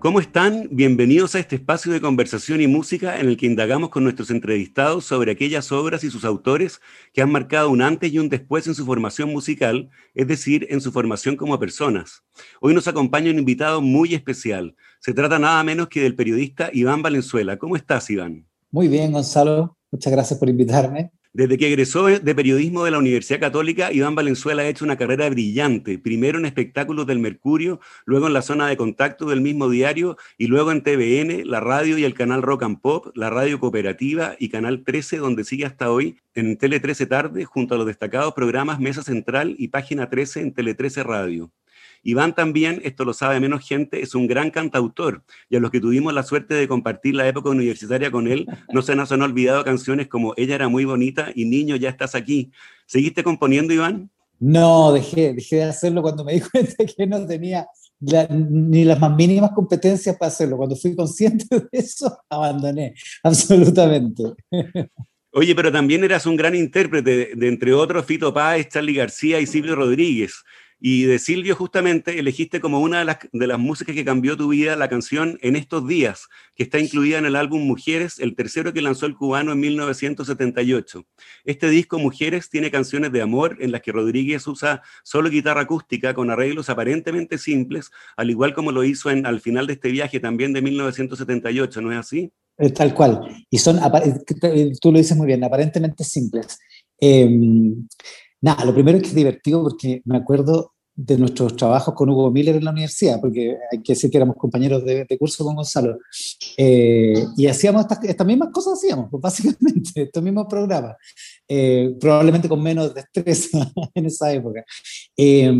¿Cómo están? Bienvenidos a este espacio de conversación y música en el que indagamos con nuestros entrevistados sobre aquellas obras y sus autores que han marcado un antes y un después en su formación musical, es decir, en su formación como personas. Hoy nos acompaña un invitado muy especial. Se trata nada menos que del periodista Iván Valenzuela. ¿Cómo estás, Iván? Muy bien, Gonzalo. Muchas gracias por invitarme. Desde que egresó de periodismo de la Universidad Católica, Iván Valenzuela ha hecho una carrera brillante, primero en espectáculos del Mercurio, luego en la zona de contacto del mismo diario y luego en TVN, la radio y el canal Rock and Pop, la radio cooperativa y Canal 13, donde sigue hasta hoy en Tele 13 Tarde, junto a los destacados programas Mesa Central y Página 13 en Tele 13 Radio. Iván también, esto lo sabe menos gente, es un gran cantautor y a los que tuvimos la suerte de compartir la época universitaria con él, no se nos han olvidado canciones como Ella era muy bonita y Niño, ya estás aquí. ¿Seguiste componiendo, Iván? No, dejé, dejé de hacerlo cuando me di cuenta que no tenía ni las más mínimas competencias para hacerlo. Cuando fui consciente de eso, abandoné, absolutamente. Oye, pero también eras un gran intérprete de, entre otros, Fito Páez, Charlie García y Silvio Rodríguez. Y de Silvio justamente elegiste como una de las, músicas que cambió tu vida la canción En estos días, que está incluida en el álbum Mujeres, el tercero que lanzó el cubano en 1978. Este disco Mujeres tiene canciones de amor en las que Rodríguez usa solo guitarra acústica con arreglos aparentemente simples, al igual como lo hizo en, al final de este viaje también de 1978, ¿no es así? Tal cual. Y son, tú lo dices muy bien, aparentemente simples. Em, Nada, lo primero es que es divertido porque me acuerdo de nuestros trabajos con Hugo Miller en la universidad, porque hay que decir que éramos compañeros de, curso con Gonzalo, eh, y hacíamos estas, mismas cosas, hacíamos, pues, básicamente, estos mismos programas, eh, probablemente con menos destreza en esa época. Eh,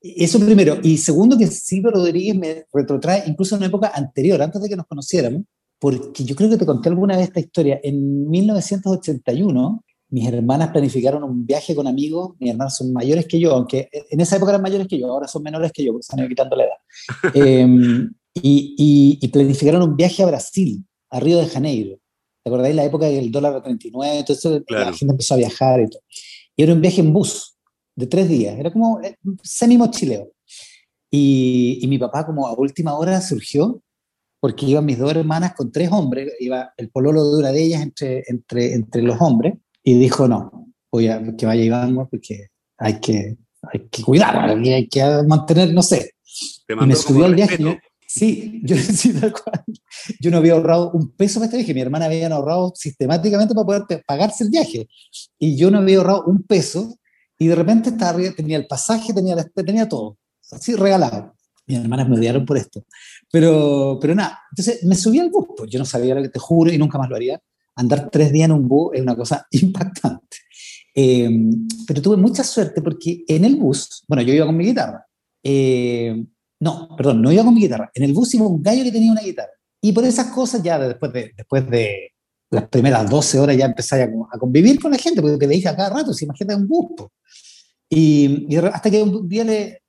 eso primero, y segundo que Silvio Rodríguez me retrotrae incluso a una época anterior, antes de que nos conociéramos, porque yo creo que te conté alguna vez esta historia, en 1981, mis hermanas planificaron un viaje con amigos, mis hermanas son mayores que yo, aunque en esa época eran mayores que yo, ahora son menores que yo, porque ido quitando la edad. Em, y, y, planificaron un viaje a Brasil, a Río de Janeiro. ¿Te acordáis la época del dólar a 39? Entonces la gente empezó a viajar y todo. Y era un viaje en bus de tres días, era como eh, semi-mochileo. Y, y mi papá como a última hora surgió porque iban mis dos hermanas con tres hombres, iba el pololo de una de ellas entre, entre, entre los hombres, y dijo, no, voy a que vaya Iván porque hay que, hay que cuidar, hay que mantener, no sé. y me subió al viaje. sí, yo, yo no había ahorrado un peso para este viaje. Mi hermana había ahorrado sistemáticamente para poder pagarse el viaje. Y yo no había ahorrado un peso. Y de repente estaba, tenía el pasaje, tenía, tenía todo, así regalado. Mis hermanas me odiaron por esto. Pero, pero nada, entonces me subí al bus. Pues yo no sabía lo que te juro y nunca más lo haría andar tres días en un bus es una cosa impactante. Eh, pero tuve mucha suerte porque en el bus, bueno, yo iba con mi guitarra. Eh, no, perdón, no iba con mi guitarra. En el bus iba un gallo que tenía una guitarra. Y por esas cosas ya después de, después de las primeras 12 horas ya empecé a, convivir con la gente, porque te dije a cada rato, si imagínate un bus. Y, y, hasta que un día le,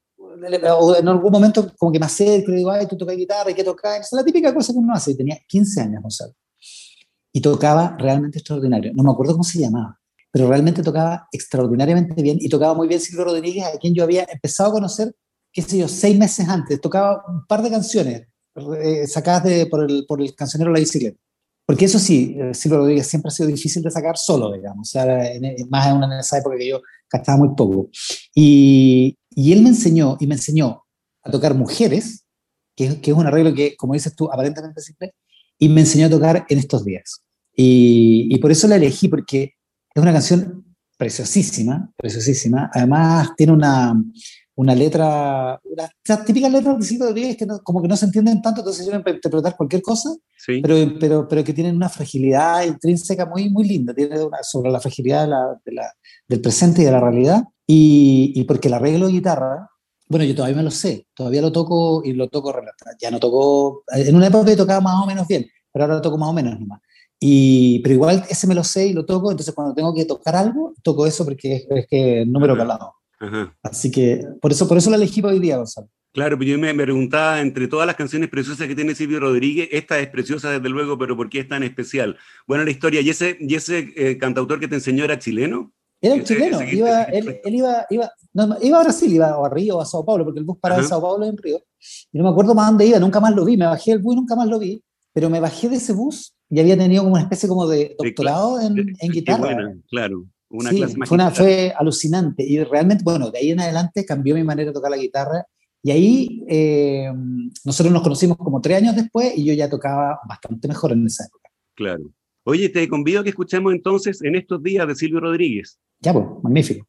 o en algún momento como que me acerco y le digo, ay, tú tocas guitarra, ¿y qué tocas? Es la típica cosa que uno hace. Tenía 15 años, Gonzalo y tocaba realmente extraordinario. No me acuerdo cómo se llamaba, pero realmente tocaba extraordinariamente bien y tocaba muy bien Silvio Rodríguez, a quien yo había empezado a conocer, qué sé yo, seis meses antes. Tocaba un par de canciones eh, sacadas de, por, el, por el cancionero La Bicicleta. Porque eso sí, eh, Silvio Rodríguez siempre ha sido difícil de sacar solo, digamos, o sea, en, más en, una, esa época que yo cantaba muy poco. Y, y, él me enseñó, y me enseñó a tocar mujeres, que, que es un arreglo que, como dices tú, aparentemente simple, y me enseñó a tocar en estos días. Y, por eso la elegí, porque es una canción preciosísima, preciosísima. Además, tiene una, una letra, las típicas letras de Silvio Rodríguez que como que no se entienden tanto, entonces yo para interpretar cualquier cosa, pero, pero, pero que tienen una fragilidad intrínseca muy, muy linda, tiene una, sobre la fragilidad de la, del presente y de la realidad. Y, y, porque el arreglo de guitarra, bueno, yo todavía me lo sé, todavía lo toco y lo toco, ya no toco, en una época tocaba más o menos bien, pero ahora lo toco más o menos nomás. Y, pero igual ese me lo sé y lo toco, entonces cuando tengo que tocar algo, toco eso porque es, que es número calado. Así que por eso, por eso la elegí para hoy día, Gonzalo. Claro, pero yo me, preguntaba, entre todas las canciones preciosas que tiene Silvio Rodríguez, esta es preciosa desde luego, pero ¿por qué es tan especial? Bueno, la historia, ¿y ese, y ese eh, cantautor que te enseñó era chileno? Era un chileno, iba, él, iba, iba, iba a Brasil, iba a Río, a Sao Paulo, porque el bus paraba en Sao Paulo en Río, y no me acuerdo más dónde iba, nunca más lo vi, me bajé del bus y nunca más lo vi, pero me bajé de ese bus y había tenido como una especie como de doctorado en, en guitarra. claro. Una sí, fue, fue alucinante y realmente, bueno, de ahí en adelante cambió mi manera de tocar la guitarra y ahí eh, nosotros nos conocimos como tres años después y yo ya tocaba bastante mejor en esa época. Claro. Oye, te convido a que escuchemos entonces en estos días de Silvio Rodríguez. Ya, pues, magnífico.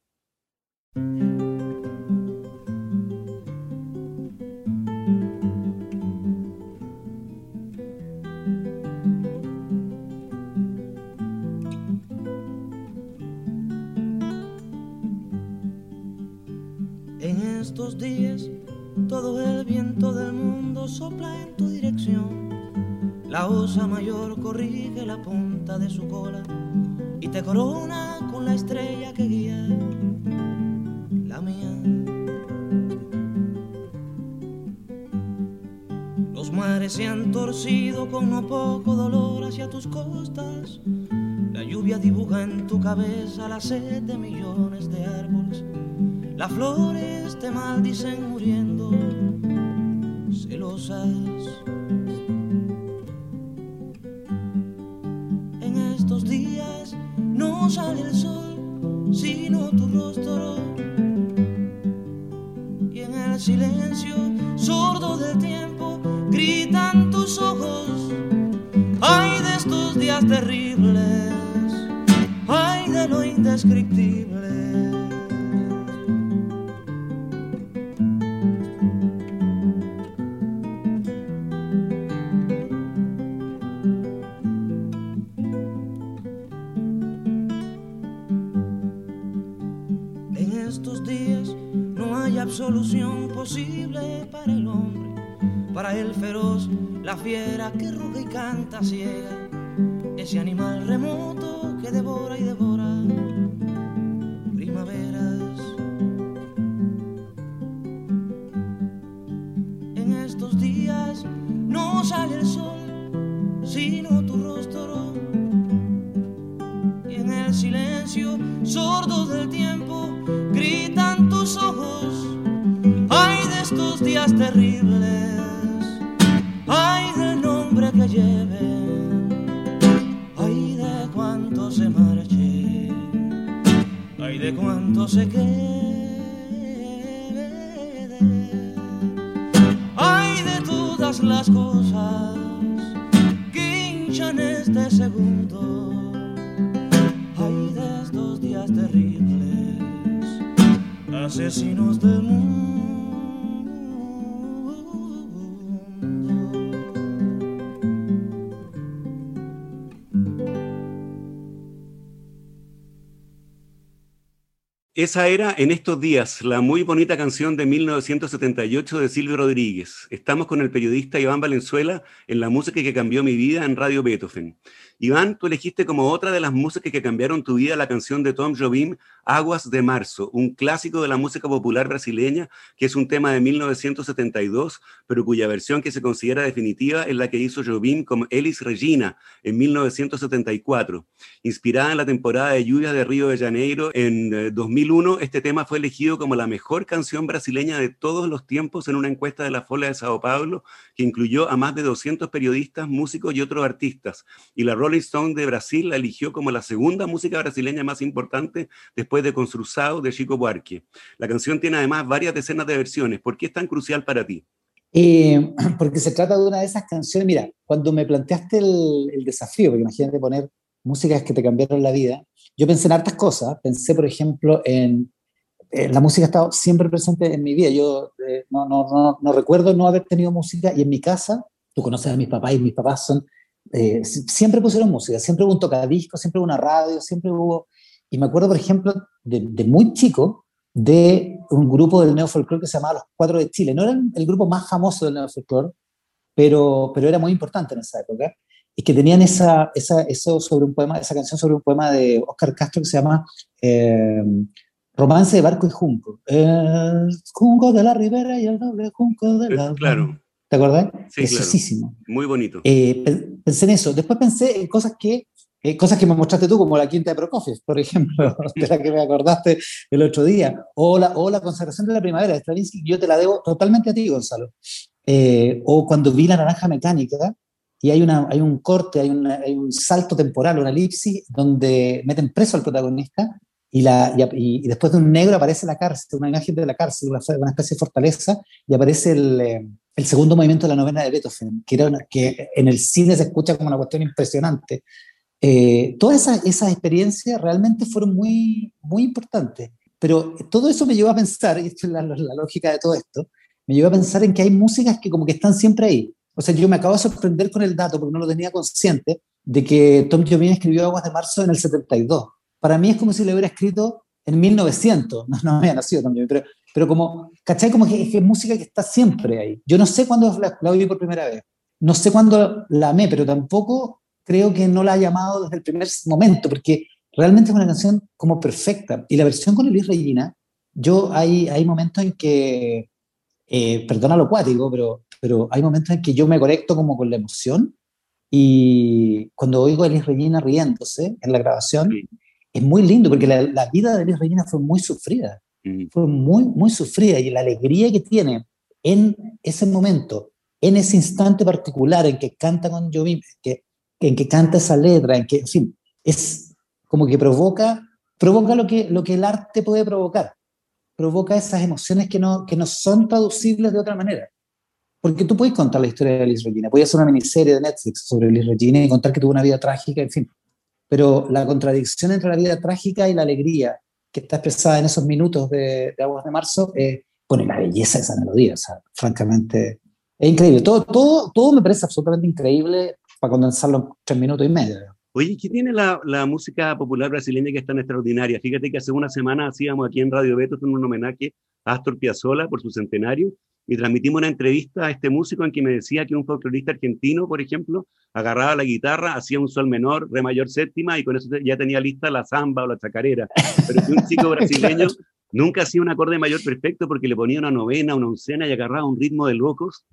Estos días todo el viento del mundo sopla en tu dirección. La osa mayor corrige la punta de su cola y te corona con la estrella que guía la mía. Los mares se han torcido con no poco dolor hacia tus costas. La lluvia dibuja en tu cabeza la sed de millones de árboles las flores te maldicen muriendo, celosas. En estos días no sale el sol, sino tu rostro. Y en el silencio sordo del tiempo gritan tus ojos. Ay de estos días terribles, ay de lo indescriptible. Que ruge y canta ciega, ese animal remoto que devora y devora primaveras. En estos días no sale el sol, sino tu rostro, y en el silencio sordo del tiempo gritan tus ojos. Estos días terribles, ay nombre que lleve, ay de cuánto se marche, ay de cuánto se quede, ay de todas las cosas que hinchan este segundo, ay de estos días terribles, asesinos del mundo. Esa era en estos días la muy bonita canción de 1978 de Silvio Rodríguez. Estamos con el periodista Iván Valenzuela en la música que cambió mi vida en Radio Beethoven. Iván, tú elegiste como otra de las músicas que cambiaron tu vida la canción de Tom Jobim, Aguas de Marzo, un clásico de la música popular brasileña, que es un tema de 1972, pero cuya versión que se considera definitiva es la que hizo Jobim con Elis Regina en 1974. Inspirada en la temporada de lluvia de Río de Janeiro en 2001, eh, este tema fue elegido como la mejor canción brasileña de todos los tiempos en una encuesta de la Folia de Sao Paulo, que incluyó a más de 200 periodistas, músicos y otros artistas. Y la Rolling Stone de Brasil la eligió como la segunda música brasileña más importante después de Construzado de Chico Buarque. La canción tiene además varias decenas de versiones. ¿Por qué es tan crucial para ti? Eh, porque se trata de una de esas canciones, mira, cuando me planteaste el, desafío, porque imagínate poner músicas que te cambiaron la vida, yo pensé en hartas cosas, pensé por ejemplo en, la música ha estado siempre presente en mi vida, yo eh, no, no, no, no, recuerdo no haber tenido música y en mi casa, tú conoces a mis papás y mis papás son eh, siempre pusieron música, siempre hubo un tocadisco, siempre hubo una radio, siempre hubo... Y me acuerdo, por ejemplo, de, muy chico, de un grupo del neofolclore que se llamaba Los Cuatro de Chile. No era el grupo más famoso del neofolclore, pero, pero era muy importante en esa época. Y que tenían esa, esa, eso sobre un poema, esa canción sobre un poema de Oscar Castro que se llama eh, Romance de barco y junco. El junco de la ribera y el doble junco de la... Claro. ¿Te acordás? Sí, Muy bonito. Eh, pensé en eso. Después pensé en cosas que, eh, cosas que me mostraste tú, como la quinta de Prokofiev, por ejemplo, de la que me acordaste el otro día. O la, o la consagración de la primavera de Stravinsky, yo te la debo totalmente a ti, Gonzalo. Eh, o cuando vi la naranja mecánica, y hay, una, hay un corte, hay, hay un salto temporal, una elipsis, donde meten preso al protagonista y, la, y, después de un negro aparece la cárcel, una imagen de la cárcel, una, una especie de fortaleza, y aparece el, eh, el, segundo movimiento de la novena de Beethoven, que, era que en el cine se escucha como una cuestión impresionante. Eh, todas esas, experiencias realmente fueron muy, muy importantes, pero todo eso me llevó a pensar, y esto es la, la lógica de todo esto, me llevó a pensar en que hay músicas que como que están siempre ahí. O sea, yo me acabo de sorprender con el dato, porque no lo tenía consciente, de que Tom Jobim escribió Aguas de Marzo en el 72 para mí es como si lo hubiera escrito en 1900, no, no había nacido también, pero, pero como, ¿cachai? Como que, es música que está siempre ahí. Yo no sé cuándo la, la, oí por primera vez, no sé cuándo la amé, pero tampoco creo que no la ha llamado desde el primer momento, porque realmente es una canción como perfecta. Y la versión con Elis Regina, yo hay, hay momentos en que, eh, perdona lo cuático, pero, pero hay momentos en que yo me conecto como con la emoción y cuando oigo a Elis Regina riéndose en la grabación, es muy lindo porque la, la vida de Elis Regina fue muy sufrida. Fue muy, muy sufrida y la alegría que tiene en ese momento, en ese instante particular en que canta con Jovim, que, en que canta esa letra, en que, en fin, es como que provoca, provoca lo que, lo que el arte puede provocar, provoca esas emociones que no, que no son traducibles de otra manera. Porque tú puedes contar la historia de Elis Regina, puedes hacer una miniserie de Netflix sobre Elis Regina y contar que tuvo una vida trágica, en fin, pero la contradicción entre la vida trágica y la alegría que está expresada en esos minutos de, Aguas de Marzo eh, pone la belleza de esa melodía, o sea, francamente es increíble. Todo, todo, todo me parece absolutamente increíble para condensarlo en tres minutos y medio. Oye, ¿qué tiene la, la, música popular brasileña que es tan extraordinaria? Fíjate que hace una semana hacíamos aquí en Radio Beto un homenaje a Astor Piazzolla por su centenario y transmitimos una entrevista a este músico en que me decía que un folclorista argentino, por ejemplo, agarraba la guitarra, hacía un sol menor, re mayor séptima y con eso ya tenía lista la samba o la chacarera. Pero que un chico brasileño nunca hacía un acorde mayor perfecto porque le ponía una novena, una oncena y agarraba un ritmo de locos.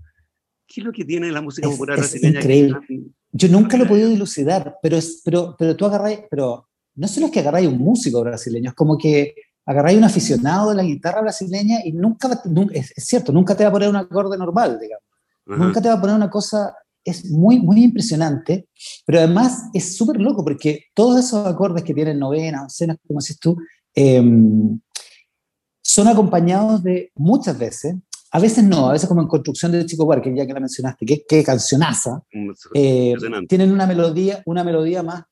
¿Qué es lo que tiene la música popular brasileña? increíble. Yo nunca lo he podido dilucidar, pero, es, pero, pero tú agarráis, pero no solo es que agarráis un músico brasileño, es como que agarráis un aficionado de la guitarra brasileña y nunca, es, cierto, nunca te va a poner un acorde normal, digamos. Nunca te va a poner una cosa, es muy, muy impresionante, pero además es súper loco porque todos esos acordes que tienen novenas, oncenas, como dices tú, em, son acompañados de muchas veces, a veces no, a veces como en Construcción de Chico Huarque, ya que la mencionaste, que, que cancionaza, eh, tienen una melodía, una melodía más,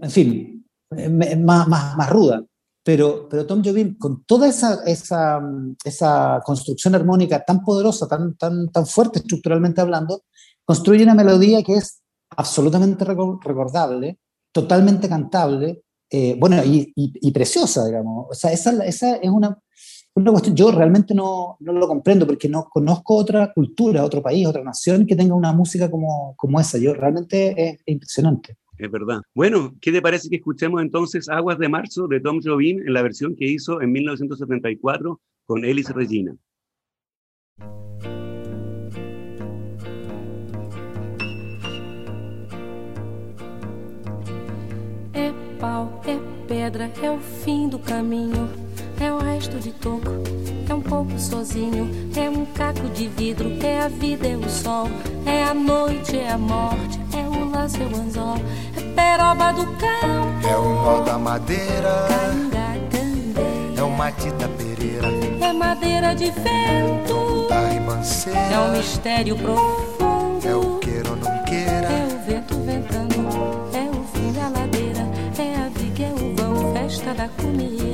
en fin, eh, más, más, más ruda. Pero, pero Tom Jobim, con toda esa, esa, esa construcción armónica tan poderosa, tan, tan, tan fuerte estructuralmente hablando, construye una melodía que es absolutamente recordable, totalmente cantable, eh, bueno, y, y, preciosa, digamos. O sea, esa, esa es una, una cuestión, yo realmente no, no, lo comprendo porque no conozco otra cultura, otro país, otra nación que tenga una música como, como esa. Yo realmente es impresionante. Es verdad. Bueno, ¿qué te parece que escuchemos entonces Aguas de Marzo de Tom Jobim en la versión que hizo en 1974 con Elis Regina? É pau, é pedra, é o fim do caminho, é o resto de toco, é um pouco sozinho, é um caco de vidro, é a vida, é o sol, é a noite, é a morte, é o laço, é o anzol, peroba do campo. É o nó da madeira. É o matita pereira. É madeira de vento. Da. É um mistério profundo. É o queira ou não queira. É o vento ventando. É o fim da ladeira. É a viga, é o vão, festa da comida.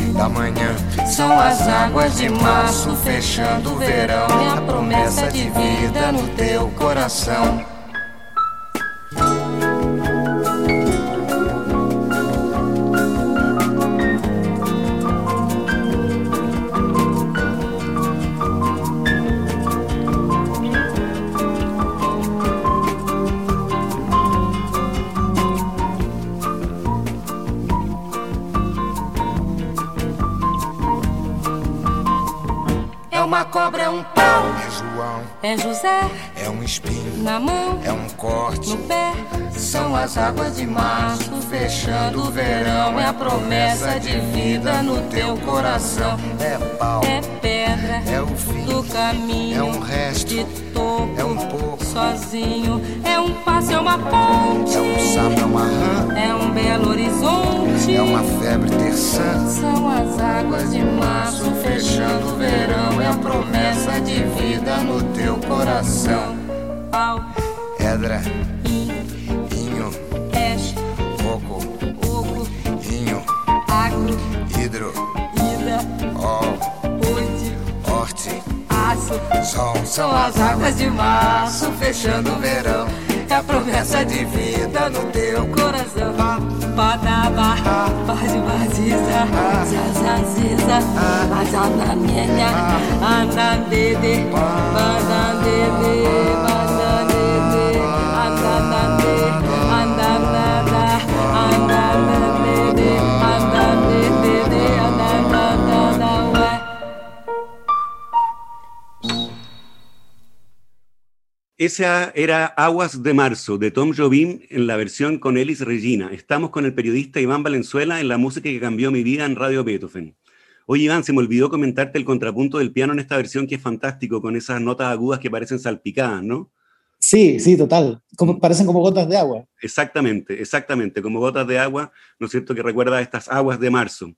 Da manhã. São as águas de março fechando o verão. É a promessa de vida no teu coração. Cobra, é um pau. É João, É José é um espinho, na mão, é um corte. no pé. São as águas de março fechando o verão. É a promessa de vida no teu coração. É pau, É pedra é o fim, do caminho. é um resto, de topo, é um pouco. sozinho. É um passo, é uma ponte. é um sapo, é uma rã, É um belo horizonte. É uma febre terçã. São as águas de março fechando o verão. É a promessa de vida no teu coração. Pau, Edra, in, inho, es, coco, oco, inho, agro, hidro, ida, ol, oite, horte, aço. sol. São as águas de março fechando o verão. A promessa de vida no teu coração. Badaba, bade badiza, zazaziza, azanamenya, andandede, bandandede, bandandede, Esa era Aguas de Marzo de Tom Jobim en la versión con Elis Regina. Estamos con el periodista Iván Valenzuela en la música que cambió mi vida en Radio Beethoven. Oye, Iván, se me olvidó comentarte el contrapunto del piano en esta versión que es fantástico, con esas notas agudas que parecen salpicadas, ¿no? Sí, sí, total. Como, parecen como gotas de agua. Exactamente, exactamente, como gotas de agua, ¿no es cierto? Que recuerda a estas aguas de marzo.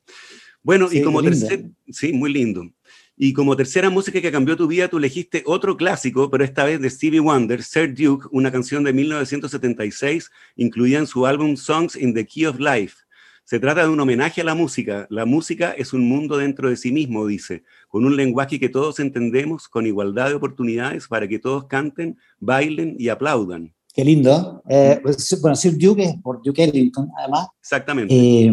Bueno, y como tercer, sí, muy lindo. Y como tercera música que cambió tu vida, tú elegiste otro clásico, pero esta vez de Stevie Wonder, Sir Duke, una canción de 1976, incluida en su álbum Songs in the Key of Life. Se trata de un homenaje a la música. La música es un mundo dentro de sí mismo, dice, con un lenguaje que todos entendemos, con igualdad de oportunidades para que todos canten, bailen y aplaudan. Qué lindo. Eh, pues, bueno, Sir Duke es por Duke Ellington, además. Exactamente. Eh,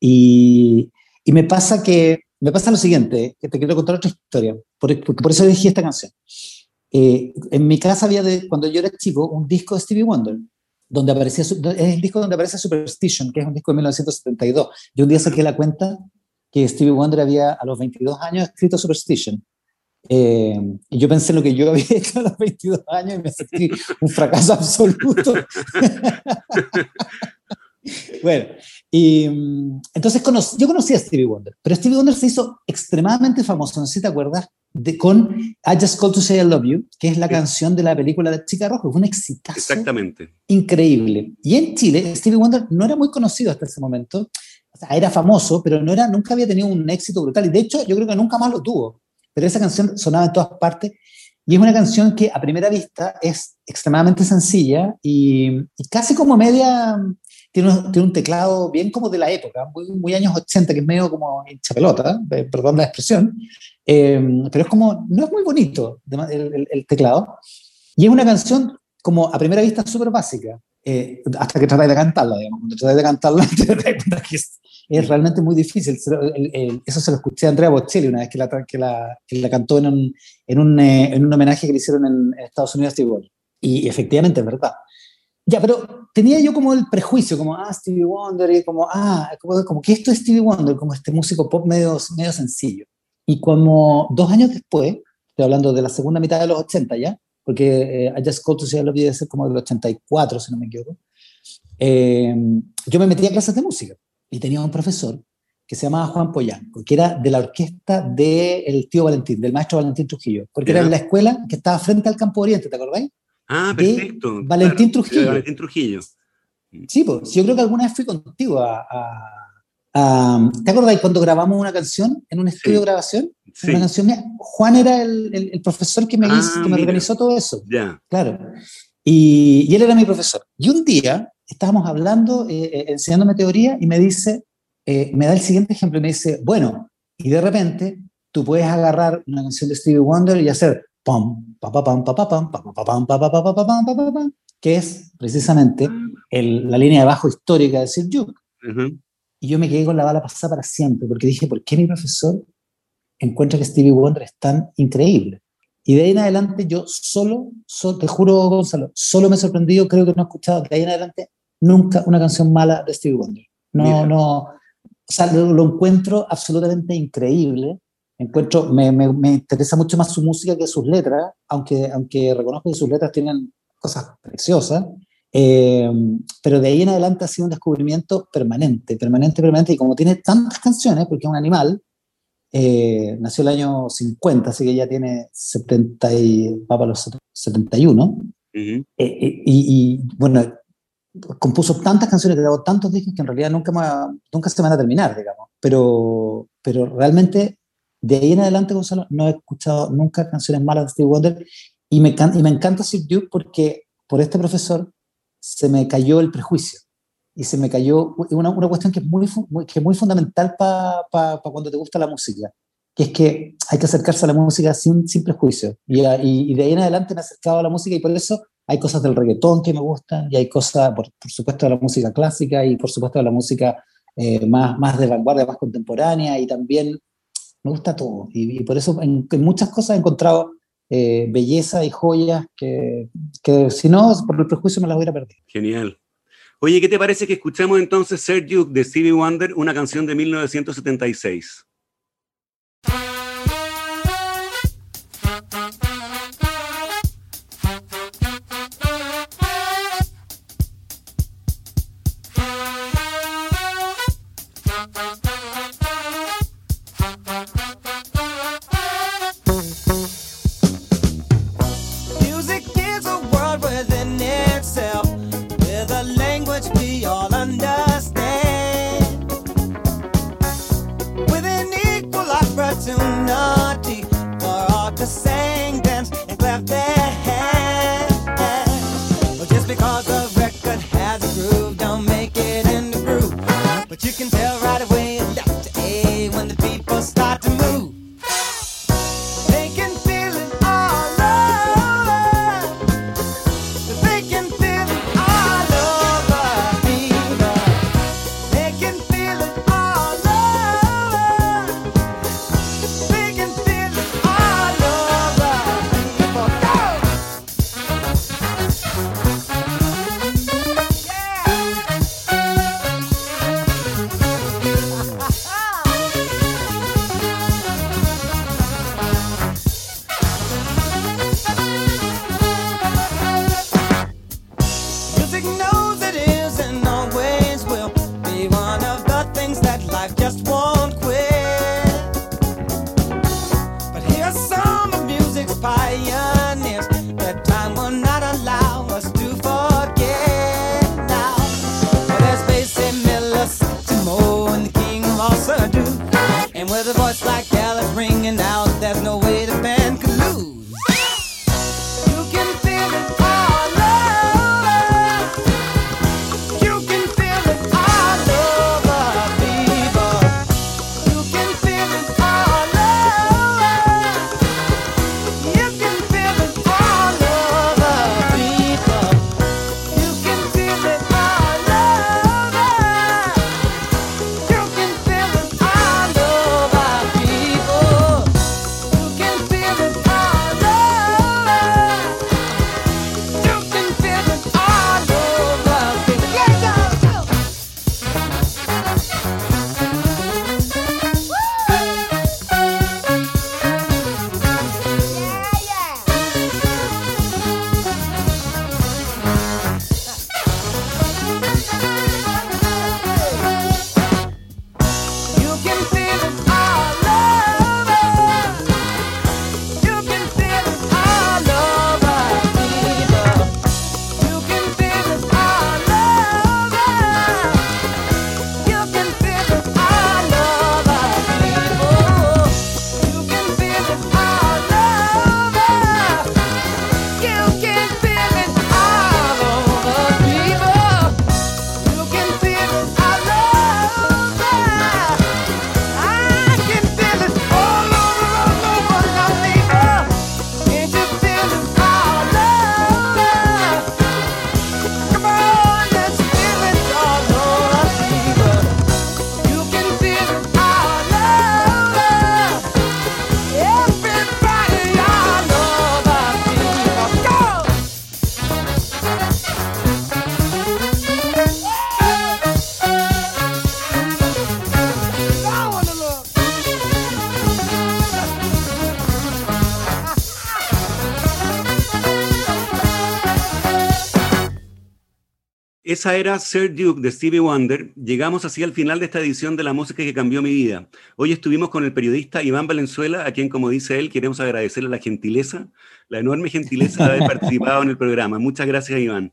y, y me pasa que me pasa lo siguiente, que te quiero contar otra historia, por, porque por eso elegí esta canción. Eh, en mi casa había, de, cuando yo era chico, un disco de Stevie Wonder, donde aparecía, es el disco donde aparece Superstition, que es un disco de 1972. Yo un día saqué la cuenta que Stevie Wonder había a los 22 años escrito Superstition. Eh, y yo pensé en lo que yo había hecho a los 22 años y me sentí un fracaso absoluto. bueno, y mm, entonces conocí- yo conocí a Stevie Wonder, pero Stevie Wonder se hizo extremadamente famoso, no sé si te acuerdas, de, con I Just Called to Say I Love You, que es la Sí. canción de la película de Chica Roja, fue un exitazo Exactamente. increíble. Y en Chile, Stevie Wonder no era muy conocido hasta ese momento, o sea, era famoso, pero no era, nunca había tenido un éxito brutal, y de hecho yo creo que nunca más lo tuvo, pero esa canción sonaba en todas partes, y es una canción que a primera vista es extremadamente sencilla y, y casi como media, tiene un, tiene un teclado bien como de la época, muy, muy años 80, que es medio como hincha pelota, perdón la expresión, eh, pero es como, no es muy bonito el, el- el teclado, y es una canción como a primera vista súper básica, eh, hasta que tratáis de cantarla, digamos, cuando tratáis de cantarla que es, es realmente muy difícil. El- eso se lo escuché a Andrea Bocelli una vez que la, que la, que la cantó en un, en, un, eh, en un homenaje que le hicieron en, Estados Unidos. Y efectivamente es verdad. Ya, pero tenía yo como el prejuicio, como, ah, Stevie Wonder, y como, ah, como, como que esto es Stevie Wonder, como este músico pop medio, medio sencillo. Y como dos años después, estoy hablando de la segunda mitad de los 80 ya, porque eh, I Just Called to Say I Love You debe ser como del 84, si no me equivoco, eh, yo me metí a clases de música y tenía un profesor que se llamaba Juan Poyanco, que era de la orquesta del tío Valentín, del maestro Valentín Trujillo, porque era en la escuela que estaba frente al Campo Oriente, ¿te acordáis? Ah, perfecto. Valentín Trujillo. Valentín Trujillo. Sí, pues yo creo que alguna vez fui contigo a... a, ¿Te acordáis cuando grabamos una canción en un estudio de grabación? Sí. Una canción mía. Juan era el, el, el profesor que me, Ah, hizo, que me organizó todo eso. Ya. Claro. Y, y él era mi profesor. Y un día estábamos hablando, eh, eh, enseñándome teoría, y me dice, eh, me da el siguiente ejemplo, y me dice, bueno, y de repente tú puedes agarrar una canción de Stevie Wonder y hacer pam, que es precisamente el- la línea de bajo histórica de Sir Duke. Ujú. Y yo me quedé con la bala pasada para siempre, porque dije, ¿por qué mi profesor encuentra que Stevie Wonder es tan increíble? Y de ahí en adelante yo solo, solo- te juro Gonzalo, solo me he sorprendido, creo que no he escuchado de ahí en adelante nunca una canción mala de Stevie Wonder. No, Mira. no, o sea, lo, lo encuentro absolutamente increíble. Encuentro, me, me, me interesa mucho más su música que sus letras, aunque, aunque reconozco que sus letras tienen cosas preciosas. Eh, pero de ahí en adelante ha sido un descubrimiento permanente, permanente, permanente. Y como tiene tantas canciones, porque es un animal, eh, nació el año 50, así que ya tiene 70 y, va para los 71. Ujú. Eh, eh, y, y, bueno, compuso tantas canciones, grabó tantos discos que en realidad nunca, nunca se van a terminar, digamos. Pero, pero realmente de ahí en adelante, Gonzalo, no he escuchado nunca canciones malas de Stevie Wonder y me, y me encanta Sir Duke porque por este profesor se me cayó el prejuicio y se me cayó una, una cuestión que es muy, muy- que es muy fundamental para cuando te gusta la música, que es que hay que acercarse a la música sin, sin prejuicio. Y, a- y- y de ahí en adelante me he acercado a la música y por eso hay cosas del reggaetón que me gustan y hay cosas, por, por supuesto, de la música clásica y por supuesto de la música eh, más, más de vanguardia, más contemporánea y también me gusta todo. Y, por eso en, muchas cosas he encontrado eh, belleza y joyas que, que si no, por el prejuicio me las hubiera perdido. Genial. Oye, ¿qué te parece que escuchemos entonces Duke de Stevie Wonder, una canción de 1976? with a voice like Gallup ringing out. There's no way the band could lose. You can feel it. Esa era Sir Duke de Stevie Wonder. Llegamos así al final de esta edición de La Música que Cambió Mi Vida. Hoy estuvimos con el periodista Iván Valenzuela, a quien, como dice él, queremos agradecerle la gentileza, la enorme gentileza de haber participado en el programa. Muchas gracias, Iván.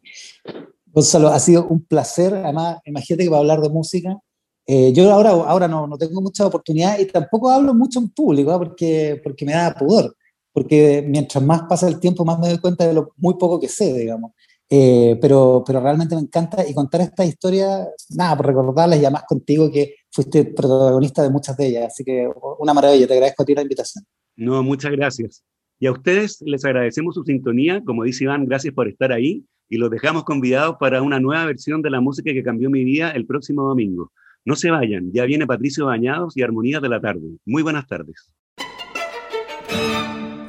Gonzalo, ha sido un placer. Además, imagínate que va a hablar de música. Eh, yo ahora, ahora no, no, tengo mucha oportunidad y tampoco hablo mucho en público ¿ah? porque, porque me da pudor. Porque mientras más pasa el tiempo, más me doy cuenta de lo muy poco que sé, digamos. Eh, pero, pero realmente me encanta y contar esta historia, nada, por recordarles y además contigo que fuiste protagonista de muchas de ellas. Así que una maravilla, te agradezco a ti la invitación. No, muchas gracias. Y a ustedes les agradecemos su sintonía. Como dice Iván, gracias por estar ahí y los dejamos convidados para una nueva versión de la música que cambió mi vida el próximo domingo. No se vayan, ya viene Patricio Bañados y Armonía de la Tarde. Muy buenas tardes.